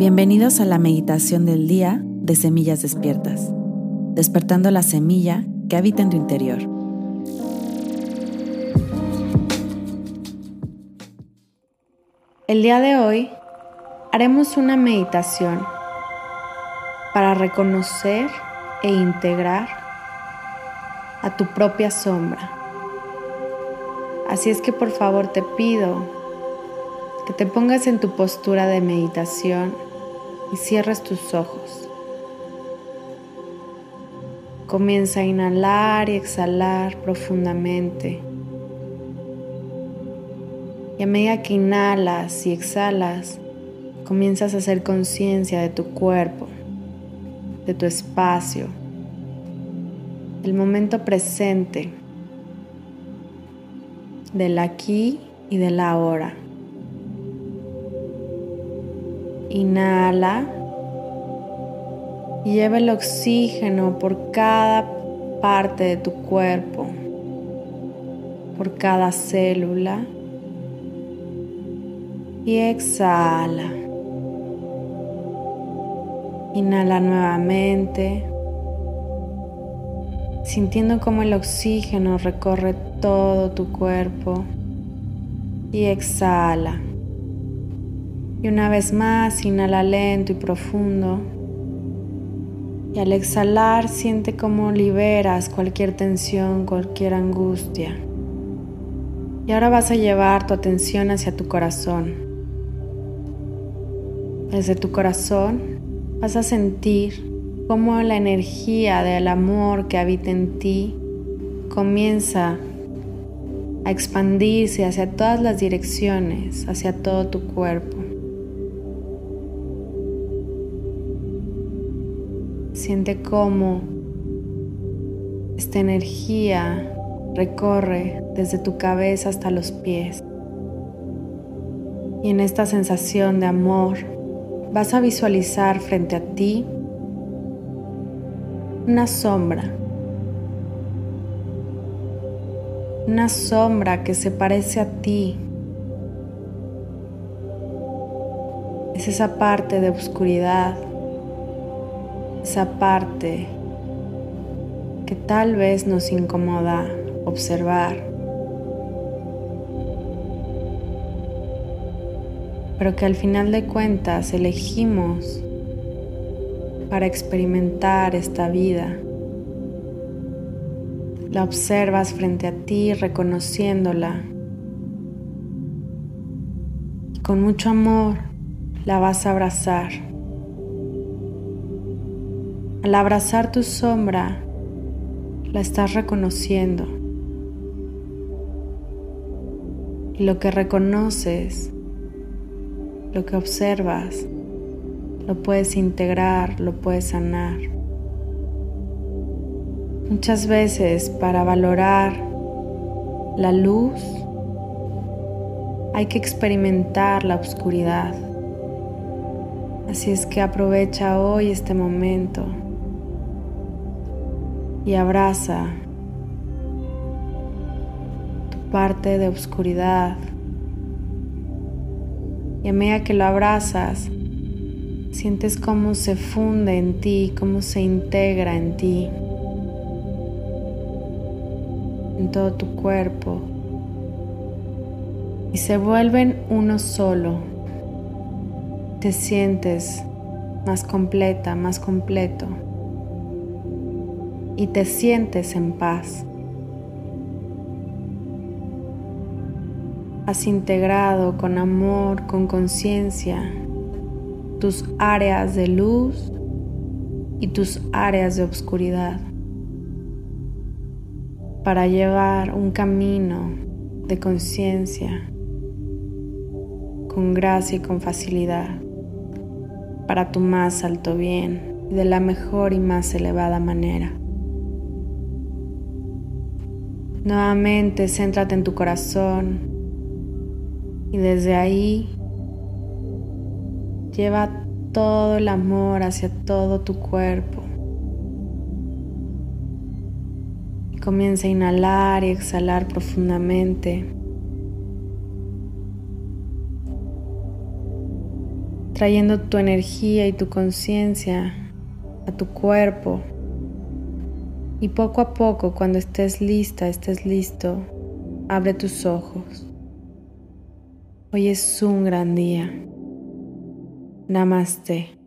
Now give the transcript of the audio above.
Bienvenidos a la meditación del día de Semillas Despiertas, despertando la semilla que habita en tu interior. El día de hoy haremos una meditación para reconocer e integrar a tu propia sombra. Así es que por favor te pido que te pongas en tu postura de meditación y cierres tus ojos. Comienza a inhalar y exhalar profundamente. Y a medida que inhalas y exhalas, comienzas a hacer conciencia de tu cuerpo, de tu espacio, del momento presente, del aquí y del ahora. Inhala y lleva el oxígeno por cada parte de tu cuerpo, por cada célula. Y exhala. Inhala nuevamente, sintiendo como el oxígeno recorre todo tu cuerpo. Y exhala. Y una vez más, inhala lento y profundo. Y al exhalar, siente cómo liberas cualquier tensión, cualquier angustia. Y ahora vas a llevar tu atención hacia tu corazón. Desde tu corazón vas a sentir cómo la energía del amor que habita en ti comienza a expandirse hacia todas las direcciones, hacia todo tu cuerpo. Siente cómo esta energía recorre desde tu cabeza hasta los pies. Y en esta sensación de amor vas a visualizar frente a ti una sombra. Una sombra que se parece a ti. Es esa parte de oscuridad esa parte que tal vez nos incomoda observar, pero que al final de cuentas elegimos para experimentar esta vida. La observas frente a ti reconociéndola y con mucho amor la vas a abrazar. Al abrazar tu sombra, la estás reconociendo. Y lo que reconoces, lo que observas, lo puedes integrar, lo puedes sanar. Muchas veces para valorar la luz hay que experimentar la oscuridad. Así es que aprovecha hoy este momento y abraza tu parte de oscuridad. Y a medida que lo abrazas, sientes cómo se funde en ti, cómo se integra en ti, en todo tu cuerpo. Y se vuelven uno solo. Te sientes más completa, más completo y te sientes en paz. Has integrado con amor, con conciencia, tus áreas de luz y tus áreas de oscuridad para llevar un camino de conciencia con gracia y con facilidad para tu más alto bien de la mejor y más elevada manera. Nuevamente céntrate en tu corazón y desde ahí lleva todo el amor hacia todo tu cuerpo. Y comienza a inhalar y exhalar profundamente. trayendo tu energía y tu conciencia a tu cuerpo. Y poco a poco, cuando estés lista, estés listo, abre tus ojos. Hoy es un gran día. Namaste.